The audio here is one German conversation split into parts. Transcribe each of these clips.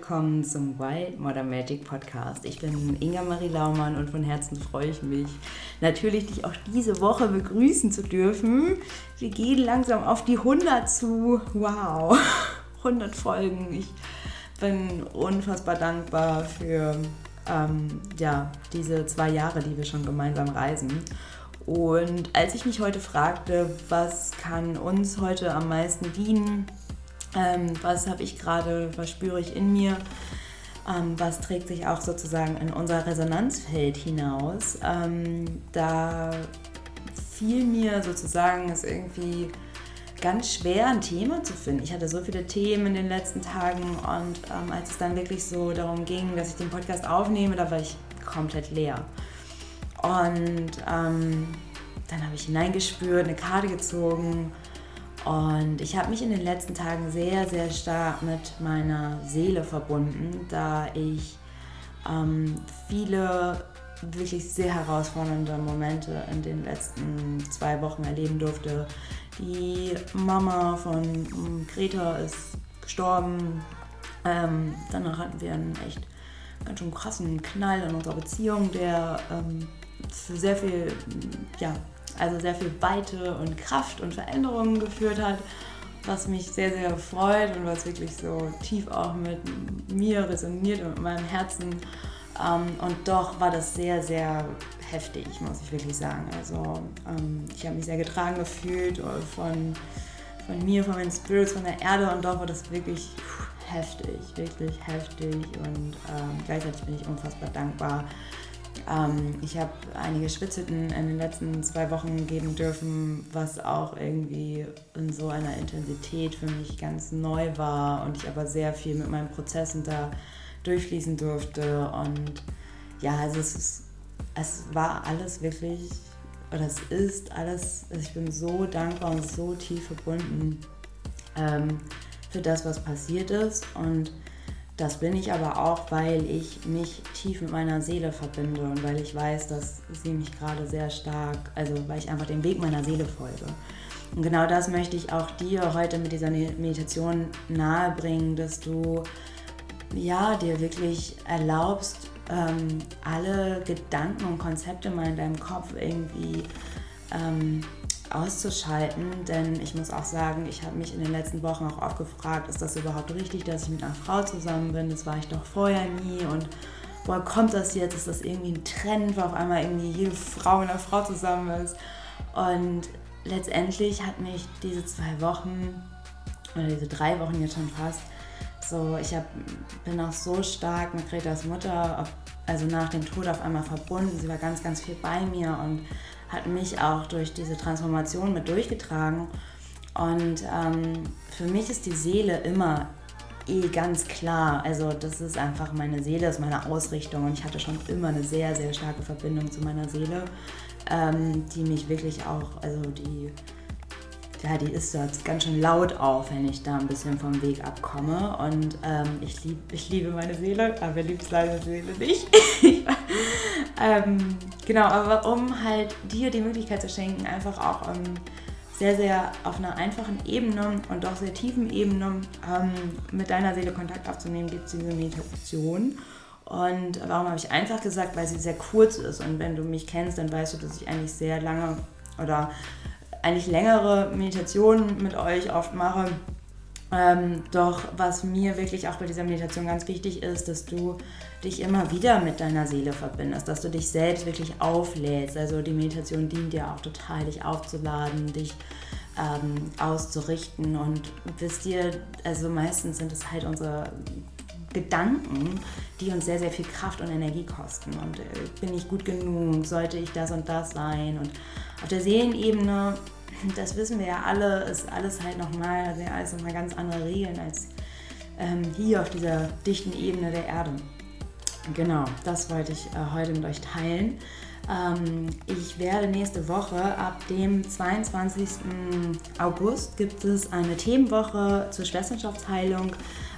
willkommen zum Wild Modern Magic Podcast. Ich bin Inga Marie Laumann und von Herzen freue ich mich, natürlich dich auch diese Woche begrüßen zu dürfen. Wir gehen langsam auf die 100 zu. Wow, 100 Folgen. Ich bin unfassbar dankbar für ähm, ja, diese zwei Jahre, die wir schon gemeinsam reisen. Und als ich mich heute fragte, was kann uns heute am meisten dienen, ähm, was habe ich gerade, was spüre ich in mir, ähm, was trägt sich auch sozusagen in unser Resonanzfeld hinaus. Ähm, da fiel mir sozusagen es irgendwie ganz schwer, ein Thema zu finden. Ich hatte so viele Themen in den letzten Tagen und ähm, als es dann wirklich so darum ging, dass ich den Podcast aufnehme, da war ich komplett leer. Und ähm, dann habe ich hineingespürt, eine Karte gezogen und ich habe mich in den letzten Tagen sehr, sehr stark mit meiner Seele verbunden, da ich ähm, viele wirklich sehr herausfordernde Momente in den letzten zwei Wochen erleben durfte. Die Mama von ähm, Greta ist gestorben. Ähm, danach hatten wir einen echt ganz schön krassen Knall in unserer Beziehung, der ähm, sehr viel ja, also sehr viel Weite und Kraft und Veränderungen geführt hat, was mich sehr, sehr freut und was wirklich so tief auch mit mir resoniert und mit meinem Herzen. Ähm, und doch war das sehr, sehr heftig, muss ich wirklich sagen. Also ähm, ich habe mich sehr getragen gefühlt von, von mir, von meinen Spirits, von der Erde und doch war das wirklich heftig, wirklich heftig und ähm, gleichzeitig bin ich unfassbar dankbar ähm, ich habe einige Schwitzhütten in den letzten zwei Wochen geben dürfen, was auch irgendwie in so einer Intensität für mich ganz neu war und ich aber sehr viel mit meinen Prozessen da durchfließen durfte. Und ja, also es, ist, es war alles wirklich, oder es ist alles, also ich bin so dankbar und so tief verbunden ähm, für das, was passiert ist. Und das bin ich aber auch, weil ich mich tief mit meiner Seele verbinde und weil ich weiß, dass sie mich gerade sehr stark, also weil ich einfach dem Weg meiner Seele folge. Und genau das möchte ich auch dir heute mit dieser Meditation nahebringen, dass du ja dir wirklich erlaubst, ähm, alle Gedanken und Konzepte mal in deinem Kopf irgendwie ähm, auszuschalten, denn ich muss auch sagen, ich habe mich in den letzten Wochen auch oft gefragt, ist das überhaupt richtig, dass ich mit einer Frau zusammen bin? Das war ich doch vorher nie und woher kommt das jetzt? Ist das irgendwie ein Trend, wo auf einmal irgendwie jede Frau mit einer Frau zusammen ist? Und letztendlich hat mich diese zwei Wochen oder diese drei Wochen jetzt schon fast so, ich hab, bin auch so stark mit Gretas Mutter, also nach dem Tod auf einmal verbunden. Sie war ganz, ganz viel bei mir und hat mich auch durch diese Transformation mit durchgetragen. Und ähm, für mich ist die Seele immer eh ganz klar. Also das ist einfach meine Seele, das ist meine Ausrichtung. Und ich hatte schon immer eine sehr, sehr starke Verbindung zu meiner Seele, ähm, die mich wirklich auch, also die, ja, die ist da ganz schön laut auf, wenn ich da ein bisschen vom Weg abkomme. Und ähm, ich, lieb, ich liebe meine Seele, aber wer liebt leider Seele nicht? ähm, genau, aber um halt dir die Möglichkeit zu schenken, einfach auch ähm, sehr, sehr auf einer einfachen Ebene und doch sehr tiefen Ebene ähm, mit deiner Seele Kontakt aufzunehmen, gibt es diese Meditation. Und warum habe ich einfach gesagt? Weil sie sehr kurz ist. Und wenn du mich kennst, dann weißt du, dass ich eigentlich sehr lange oder eigentlich längere Meditationen mit euch oft mache. Ähm, doch was mir wirklich auch bei dieser Meditation ganz wichtig ist, dass du dich immer wieder mit deiner Seele verbindest, dass du dich selbst wirklich auflädst. Also die Meditation dient dir auch total, dich aufzuladen, dich ähm, auszurichten. Und wisst ihr, also meistens sind es halt unsere Gedanken, die uns sehr, sehr viel Kraft und Energie kosten. Und äh, bin ich gut genug? Sollte ich das und das sein? Und auf der Seelenebene, das wissen wir ja alle, ist alles halt nochmal, also alles nochmal ganz andere Regeln als ähm, hier auf dieser dichten Ebene der Erde. Genau, das wollte ich äh, heute mit euch teilen. Ähm, ich werde nächste Woche, ab dem 22. August, gibt es eine Themenwoche zur Schwesterschaftsheilung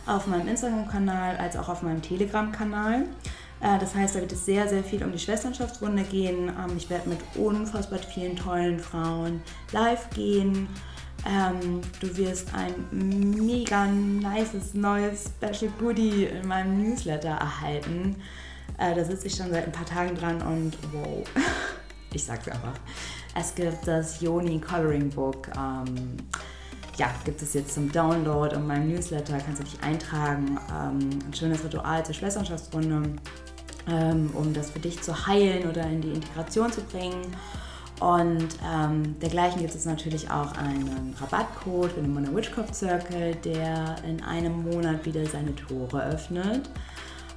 auf meinem Instagram-Kanal als auch auf meinem Telegram-Kanal. Äh, das heißt, da wird es sehr, sehr viel um die Schwesterschaftsrunde gehen. Ähm, ich werde mit unfassbar vielen tollen Frauen live gehen Ähm, du wirst ein mega nices neues Special Goodie in meinem Newsletter erhalten. Äh, da sitze ich schon seit ein paar Tagen dran und wow, ich sag's einfach. Es gibt das Yoni Coloring Book. Ähm, ja, gibt es jetzt zum Download in meinem Newsletter, kannst du dich eintragen. Ein schönes Ritual zur Schwesternschaftsrunde, ähm, um das für dich zu heilen oder in die Integration zu bringen. Und ähm, dergleichen gibt es natürlich auch einen Rabattcode für den Mona Witchcraft Circle, der in einem Monat wieder seine Tore öffnet.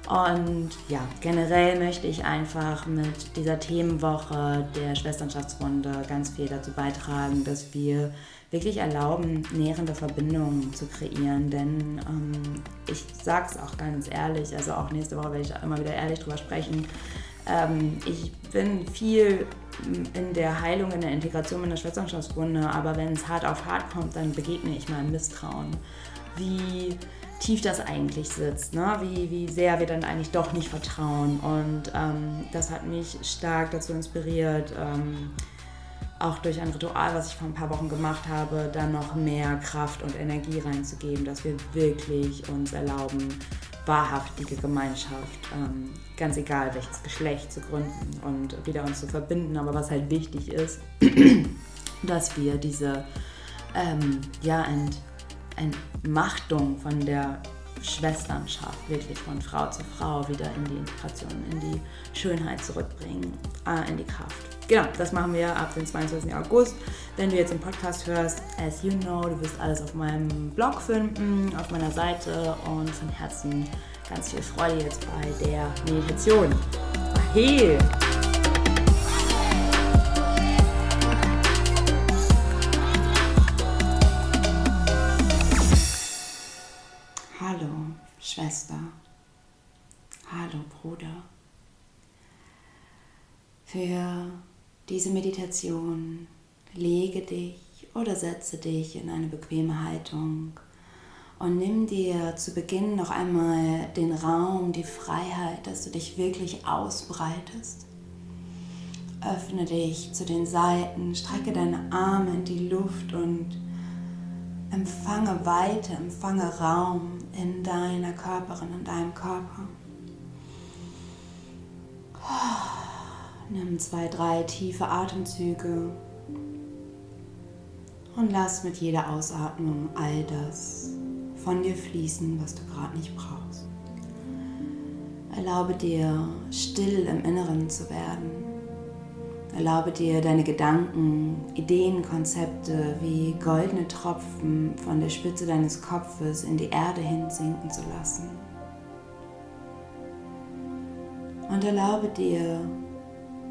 Und ja, generell möchte ich einfach mit dieser Themenwoche der Schwesternschaftsrunde ganz viel dazu beitragen, dass wir wirklich erlauben, nährende Verbindungen zu kreieren. Denn ähm, ich sage es auch ganz ehrlich, also auch nächste Woche werde ich immer wieder ehrlich drüber sprechen. Ähm, ich bin viel in der Heilung, in der Integration in der Schwesterschaftswunde, aber wenn es hart auf hart kommt, dann begegne ich meinem Misstrauen. Wie tief das eigentlich sitzt, ne? wie, wie sehr wir dann eigentlich doch nicht vertrauen. Und ähm, das hat mich stark dazu inspiriert, ähm, auch durch ein Ritual, was ich vor ein paar Wochen gemacht habe, dann noch mehr Kraft und Energie reinzugeben, dass wir wirklich uns erlauben, wahrhaftige Gemeinschaft, ähm, ganz egal welches Geschlecht, zu gründen und wieder uns zu verbinden. Aber was halt wichtig ist, dass wir diese ähm, ja, Ent Entmachtung von der Schwesternschaft, wirklich von Frau zu Frau wieder in die Integration, in die Schönheit zurückbringen, äh, in die Kraft. Genau, das machen wir ab dem 22. August. Wenn du jetzt den Podcast hörst, as you know, du wirst alles auf meinem Blog finden, auf meiner Seite und von Herzen ganz viel Freude jetzt bei der Meditation. Hey! Diese Meditation lege dich oder setze dich in eine bequeme Haltung und nimm dir zu Beginn noch einmal den Raum, die Freiheit, dass du dich wirklich ausbreitest. Öffne dich zu den Seiten, strecke deine Arme in die Luft und empfange Weite, empfange Raum in deiner Körperin, in deinem Körper. Nimm zwei, drei tiefe Atemzüge und lass mit jeder Ausatmung all das von dir fließen, was du gerade nicht brauchst. Erlaube dir, still im Inneren zu werden. Erlaube dir, deine Gedanken, Ideen, Konzepte wie goldene Tropfen von der Spitze deines Kopfes in die Erde hinsinken zu lassen. Und erlaube dir,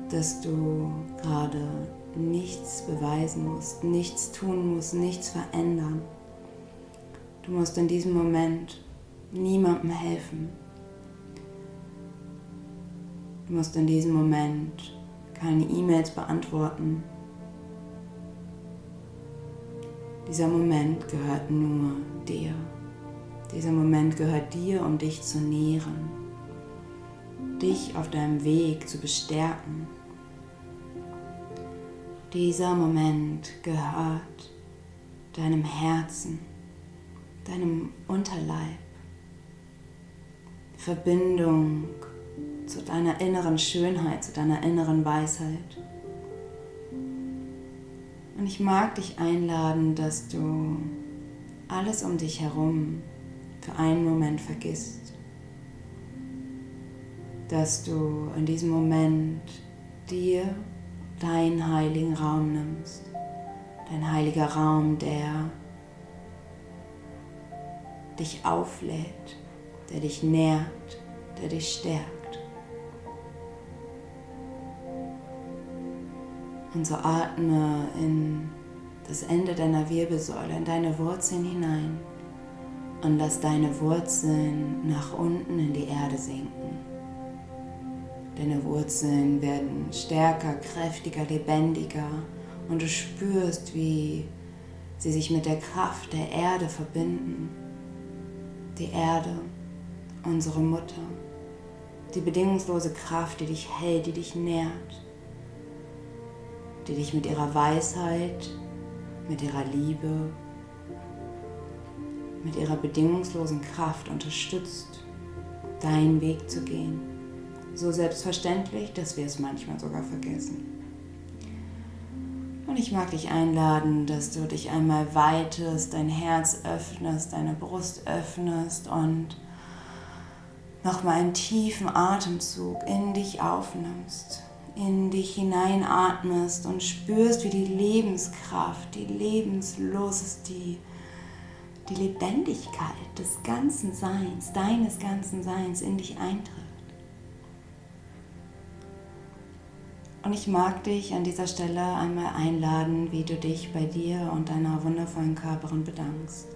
dass du gerade nichts beweisen musst, nichts tun musst, nichts verändern. Du musst in diesem Moment niemandem helfen. Du musst in diesem Moment keine E-Mails beantworten. Dieser Moment gehört nur dir. Dieser Moment gehört dir, um dich zu nähren, dich auf deinem Weg zu bestärken. Dieser Moment gehört deinem Herzen, deinem Unterleib, Verbindung zu deiner inneren Schönheit, zu deiner inneren Weisheit. Und ich mag dich einladen, dass du alles um dich herum für einen Moment vergisst. Dass du in diesem Moment dir deinen heiligen Raum nimmst. Dein heiliger Raum, der dich auflädt, der dich nährt, der dich stärkt. Und so atme in das Ende deiner Wirbelsäule, in deine Wurzeln hinein und lass deine Wurzeln nach unten in die Erde sinken. Deine Wurzeln werden stärker, kräftiger, lebendiger und du spürst, wie sie sich mit der Kraft der Erde verbinden. Die Erde, unsere Mutter, die bedingungslose Kraft, die dich hält, die dich nährt, die dich mit ihrer Weisheit mit ihrer Liebe, mit ihrer bedingungslosen Kraft unterstützt, deinen Weg zu gehen. So selbstverständlich, dass wir es manchmal sogar vergessen. Und ich mag dich einladen, dass du dich einmal weitest, dein Herz öffnest, deine Brust öffnest und nochmal einen tiefen Atemzug in dich aufnimmst, in dich hineinatmest und spürst, wie die Lebenskraft, die Lebenslust, die, die Lebendigkeit des ganzen Seins, deines ganzen Seins in dich eintritt. Und ich mag dich an dieser Stelle einmal einladen, wie du dich bei dir und deiner wundervollen Körperin bedankst.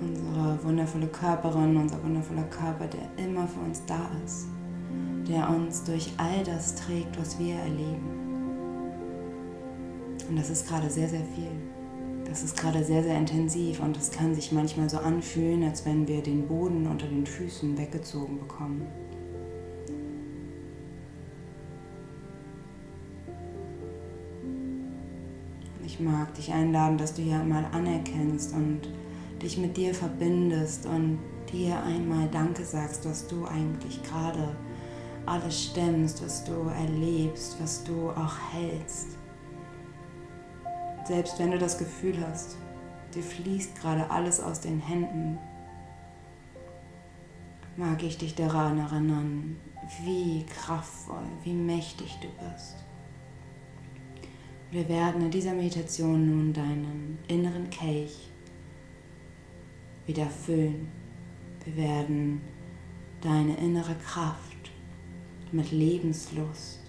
Unsere wundervolle Körperin, unser wundervoller Körper, der immer für uns da ist, der uns durch all das trägt, was wir erleben. Und das ist gerade sehr, sehr viel. Das ist gerade sehr, sehr intensiv und es kann sich manchmal so anfühlen, als wenn wir den Boden unter den Füßen weggezogen bekommen. Ich mag dich einladen, dass du hier einmal anerkennst und dich mit dir verbindest und dir einmal Danke sagst, was du eigentlich gerade alles stemmst, was du erlebst, was du auch hältst. Selbst wenn du das Gefühl hast, dir fließt gerade alles aus den Händen, mag ich dich daran erinnern, wie kraftvoll, wie mächtig du bist. Wir werden in dieser Meditation nun deinen inneren Kelch wieder füllen. Wir werden deine innere Kraft mit Lebenslust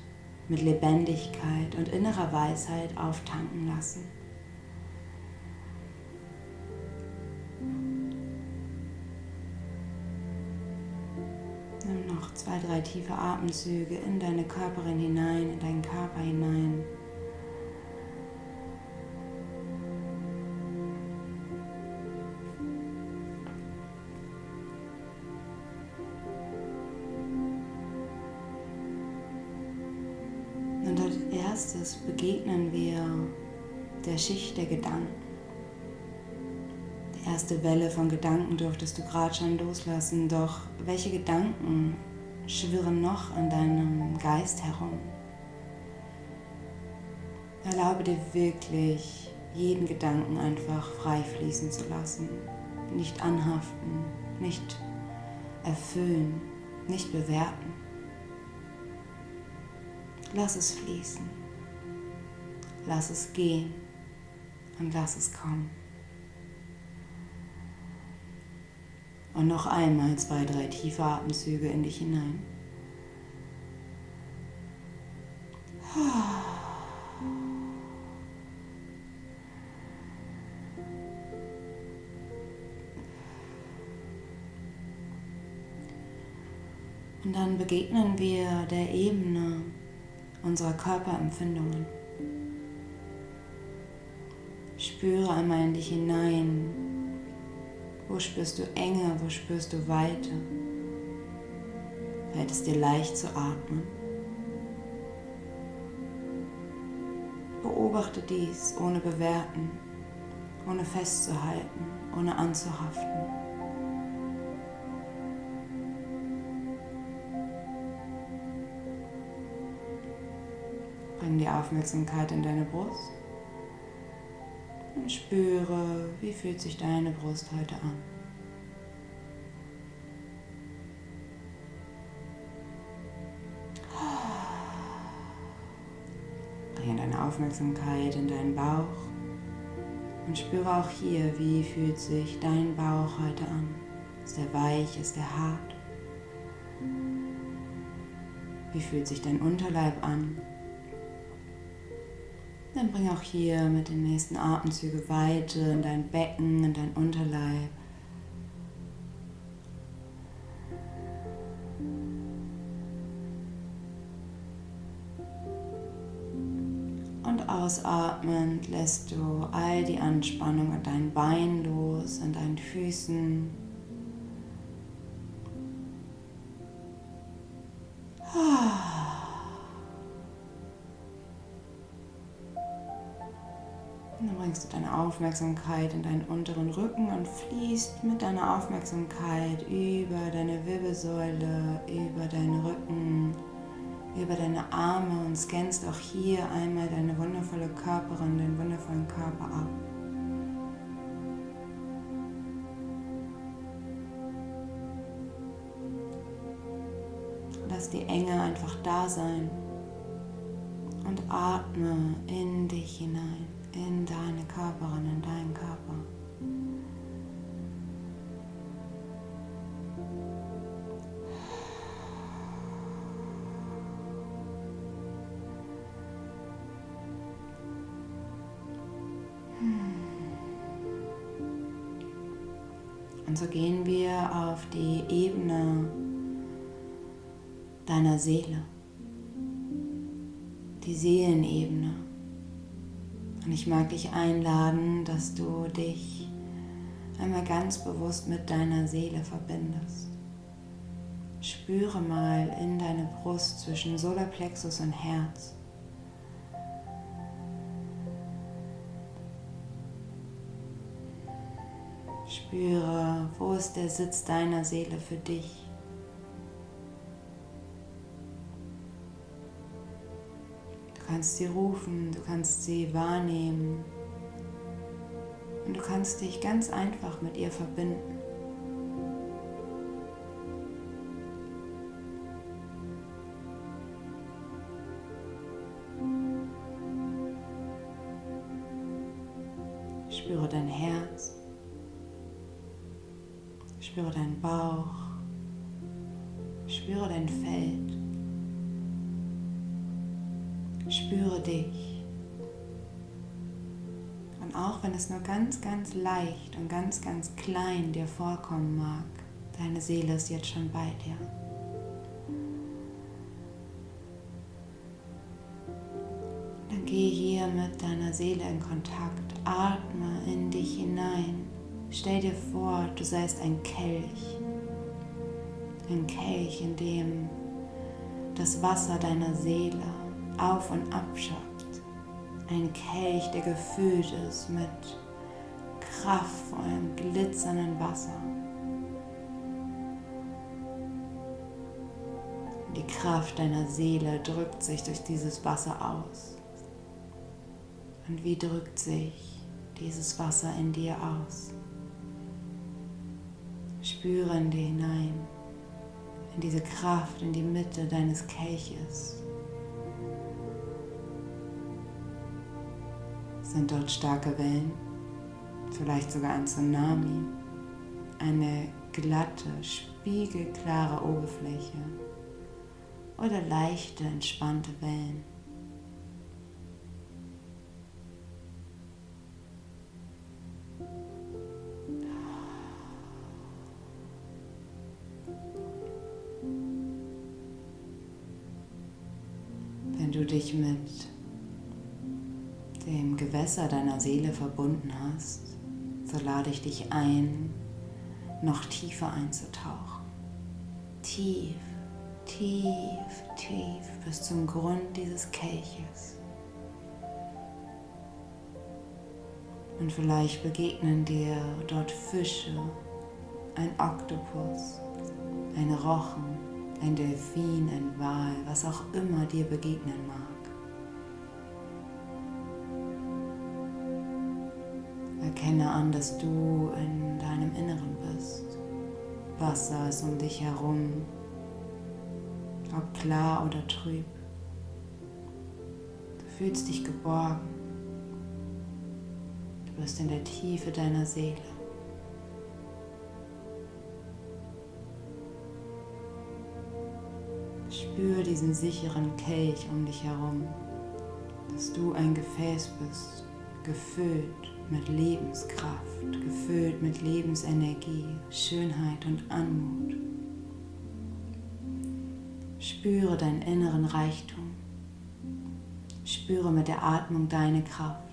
mit Lebendigkeit und innerer Weisheit auftanken lassen. Nimm noch zwei, drei tiefe Atemzüge in deine Körperin hinein, in deinen Körper hinein. Erste Welle von Gedanken durftest du gerade schon loslassen, doch welche Gedanken schwirren noch in deinem Geist herum? Erlaube dir wirklich, jeden Gedanken einfach frei fließen zu lassen. Nicht anhaften, nicht erfüllen, nicht bewerten. Lass es fließen. Lass es gehen und lass es kommen. Und noch einmal zwei, drei tiefe Atemzüge in dich hinein. Und dann begegnen wir der Ebene unserer Körperempfindungen. Spüre einmal in dich hinein. Wo spürst du Enge, wo spürst du Weite? Fällt es dir leicht zu atmen? Beobachte dies ohne bewerten, ohne festzuhalten, ohne anzuhaften. Bring die Aufmerksamkeit in deine Brust. Und spüre, wie fühlt sich deine Brust heute an. Bringe deine Aufmerksamkeit in deinen Bauch und spüre auch hier, wie fühlt sich dein Bauch heute an. Ist er weich, ist er hart? Wie fühlt sich dein Unterleib an? Dann bring auch hier mit den nächsten Atemzügen Weite in dein Becken, in dein Unterleib. Und ausatmend lässt du all die Anspannung in deinen Beinen los, in deinen Füßen. Bringst du deine Aufmerksamkeit in deinen unteren Rücken und fließt mit deiner Aufmerksamkeit über deine Wirbelsäule, über deinen Rücken, über deine Arme und scannst auch hier einmal deine wundervolle Körperin, den wundervollen Körper ab. Lass die Enge einfach da sein und atme in dich hinein, in deine Körperin, in deinen Körper. Und so gehen wir auf die Ebene deiner Seele die Seelenebene. Und ich mag dich einladen, dass du dich einmal ganz bewusst mit deiner Seele verbindest. Spüre mal in deine Brust zwischen Solarplexus und Herz. Spüre, wo ist der Sitz deiner Seele für dich. Kannst sie rufen, du kannst sie wahrnehmen und du kannst dich ganz einfach mit ihr verbinden. Spüre dein Herz, spüre deinen Bauch, spüre dein Feld. Spüre dich. Und auch wenn es nur ganz, ganz leicht und ganz, ganz klein dir vorkommen mag, deine Seele ist jetzt schon bei dir. Dann geh hier mit deiner Seele in Kontakt, atme in dich hinein. Stell dir vor, du seist ein Kelch. Ein Kelch, in dem das Wasser deiner Seele auf und abschöpft. Ein Kelch, der gefüllt ist mit kraftvollem, glitzernden Wasser. Die Kraft deiner Seele drückt sich durch dieses Wasser aus. Und wie drückt sich dieses Wasser in dir aus? Spüre in dir hinein, in diese Kraft, in die Mitte deines Kelches. Sind dort starke Wellen? Vielleicht sogar ein Tsunami? Eine glatte, spiegelklare Oberfläche? Oder leichte, entspannte Wellen? Gewässer deiner Seele verbunden hast, so lade ich dich ein, noch tiefer einzutauchen. Tief, tief, tief bis zum Grund dieses Kelches. Und vielleicht begegnen dir dort Fische, ein Oktopus, ein Rochen, ein Delfin, ein Wal, was auch immer dir begegnen mag. Erkenne an, dass du in deinem Inneren bist. Wasser ist um dich herum, ob klar oder trüb. Du fühlst dich geborgen. Du bist in der Tiefe deiner Seele. Spür diesen sicheren Kelch um dich herum, dass du ein Gefäß bist, gefüllt mit Lebenskraft, gefüllt mit Lebensenergie, Schönheit und Anmut. Spüre deinen inneren Reichtum. Spüre mit der Atmung deine Kraft.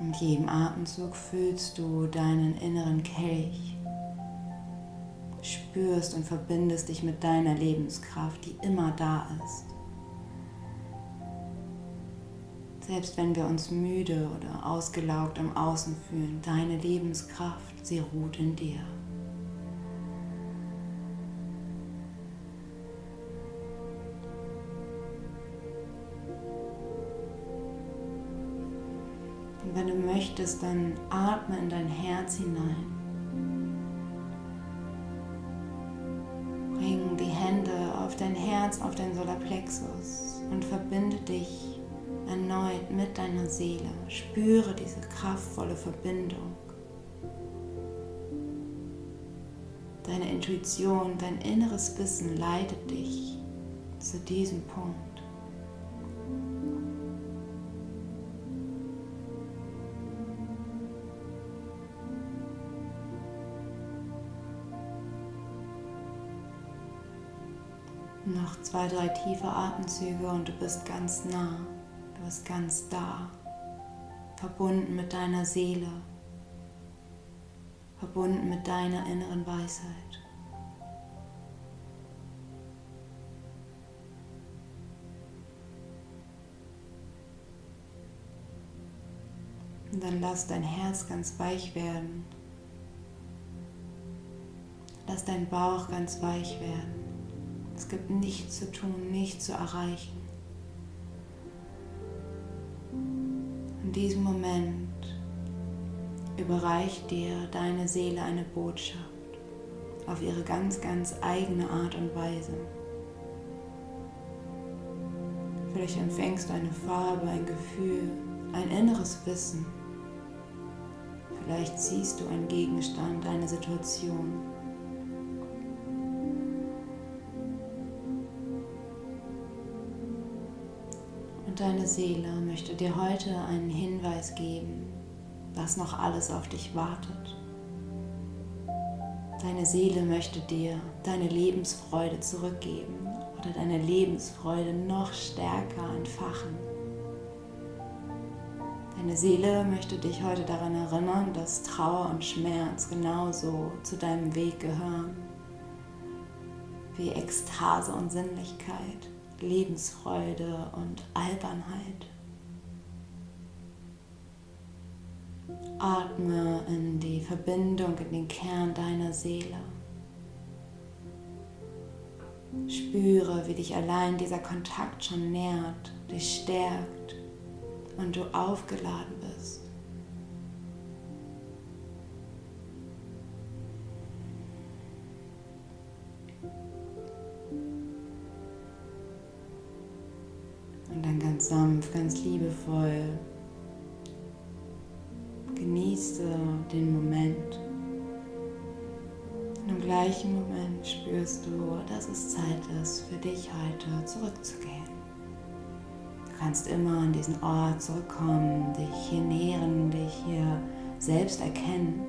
Mit jedem Atemzug fühlst du deinen inneren Kelch. Spürst und verbindest dich mit deiner Lebenskraft, die immer da ist Selbst wenn wir uns müde oder ausgelaugt im Außen fühlen, deine Lebenskraft, sie ruht in dir. Und wenn du möchtest, dann atme in dein Herz hinein. Bring die Hände auf dein Herz, auf dein Solarplexus und verbinde dich erneut mit deiner Seele. Spüre diese kraftvolle Verbindung. Deine Intuition, dein inneres Wissen leitet dich zu diesem Punkt. Noch zwei, drei tiefe Atemzüge und du bist ganz nah, du bist ganz da, verbunden mit deiner Seele, verbunden mit deiner inneren Weisheit. Und dann lass dein Herz ganz weich werden. Lass dein Bauch ganz weich werden. Es gibt nichts zu tun, nichts zu erreichen. In diesem Moment überreicht dir deine Seele eine Botschaft auf ihre ganz, ganz eigene Art und Weise. Vielleicht empfängst du eine Farbe, ein Gefühl, ein inneres Wissen. Vielleicht siehst du einen Gegenstand, eine Situation. Deine Seele möchte dir heute einen Hinweis geben, was noch alles auf dich wartet. Deine Seele möchte dir deine Lebensfreude zurückgeben oder deine Lebensfreude noch stärker entfachen. Deine Seele möchte dich heute daran erinnern, dass Trauer und Schmerz genauso zu deinem Weg gehören wie Ekstase und Sinnlichkeit. Lebensfreude und Albernheit. Atme in die Verbindung, in den Kern deiner Seele. Spüre, wie dich allein dieser Kontakt schon nährt, dich stärkt und du aufgeladen bist. Sanft, ganz liebevoll. Genieße den Moment. Und im gleichen Moment spürst du, dass es Zeit ist, für dich heute zurückzugehen. Du kannst immer an diesen Ort zurückkommen, dich hier nähren, dich hier selbst erkennen.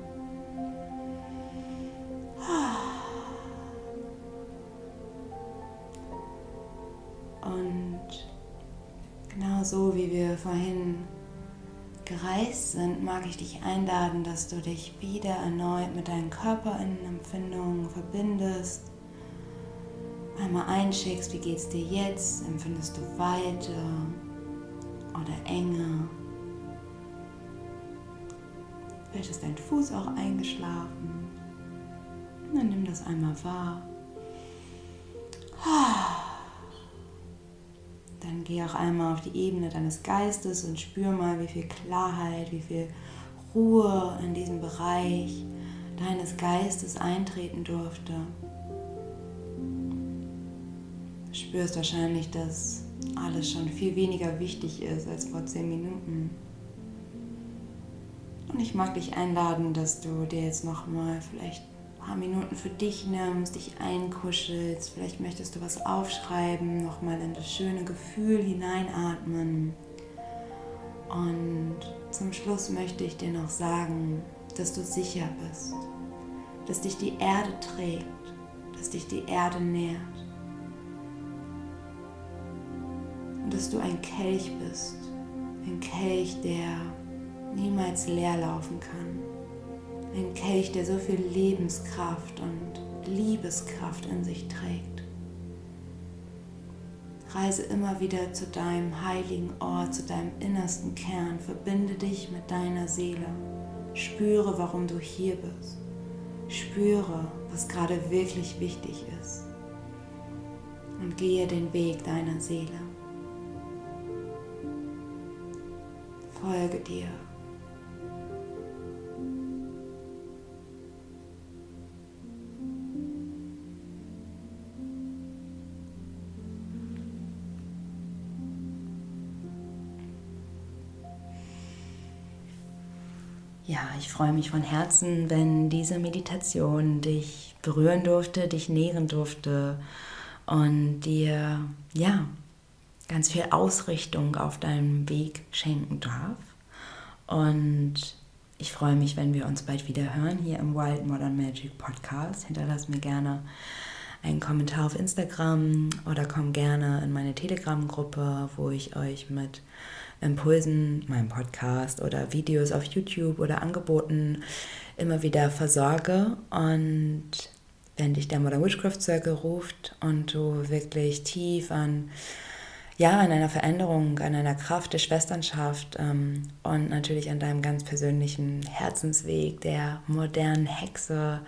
So wie wir vorhin gereist sind, mag ich dich einladen, dass du dich wieder erneut mit deinen Körperinnenempfindungen verbindest. Einmal einschickst, wie geht es dir jetzt? Empfindest du Weite oder Enge? Vielleicht ist dein Fuß auch eingeschlafen. Dann nimm das einmal wahr. Dann geh auch einmal auf die Ebene deines Geistes und spür mal, wie viel Klarheit, wie viel Ruhe in diesem Bereich deines Geistes eintreten durfte. Du spürst wahrscheinlich, dass alles schon viel weniger wichtig ist als vor zehn Minuten. Und ich mag dich einladen, dass du dir jetzt nochmal vielleicht paar Minuten für dich nimmst, dich einkuschelst, vielleicht möchtest du was aufschreiben, nochmal in das schöne Gefühl hineinatmen. Und zum Schluss möchte ich dir noch sagen, dass du sicher bist, dass dich die Erde trägt, dass dich die Erde nährt und dass du ein Kelch bist, ein Kelch, der niemals leer laufen kann. Ein Kelch, der so viel Lebenskraft und Liebeskraft in sich trägt. Reise immer wieder zu deinem heiligen Ort, zu deinem innersten Kern. Verbinde dich mit deiner Seele. Spüre, warum du hier bist. Spüre, was gerade wirklich wichtig ist. Und gehe den Weg deiner Seele. Folge dir. Ja, ich freue mich von Herzen, wenn diese Meditation dich berühren durfte, dich nähren durfte und dir ja ganz viel Ausrichtung auf deinem Weg schenken darf. Und ich freue mich, wenn wir uns bald wieder hören hier im Wild Modern Magic Podcast. Hinterlass mir gerne einen Kommentar auf Instagram oder komm gerne in meine Telegram-Gruppe, wo ich euch mit Impulsen, meinem Podcast oder Videos auf YouTube oder Angeboten immer wieder versorge. Und wenn dich der Modern Witchcraft Circle ruft und du wirklich tief an, ja, an einer Veränderung, an einer Kraft der Schwesternschaft ähm, und natürlich an deinem ganz persönlichen Herzensweg der modernen Hexe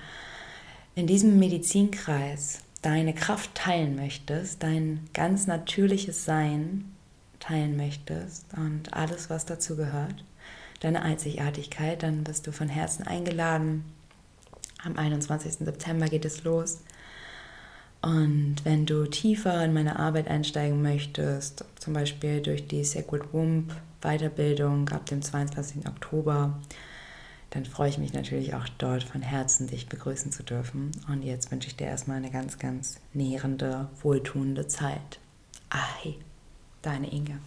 in diesem Medizinkreis deine Kraft teilen möchtest, dein ganz natürliches Sein teilen möchtest und alles, was dazu gehört, deine Einzigartigkeit, dann bist du von Herzen eingeladen. Am 21. September geht es los. Und wenn du tiefer in meine Arbeit einsteigen möchtest, zum Beispiel durch die Sacred Womb Weiterbildung ab dem 22. Oktober, dann freue ich mich natürlich auch dort von Herzen, dich begrüßen zu dürfen. Und jetzt wünsche ich dir erstmal eine ganz, ganz nährende, wohltuende Zeit. Ahi. Deine Inge.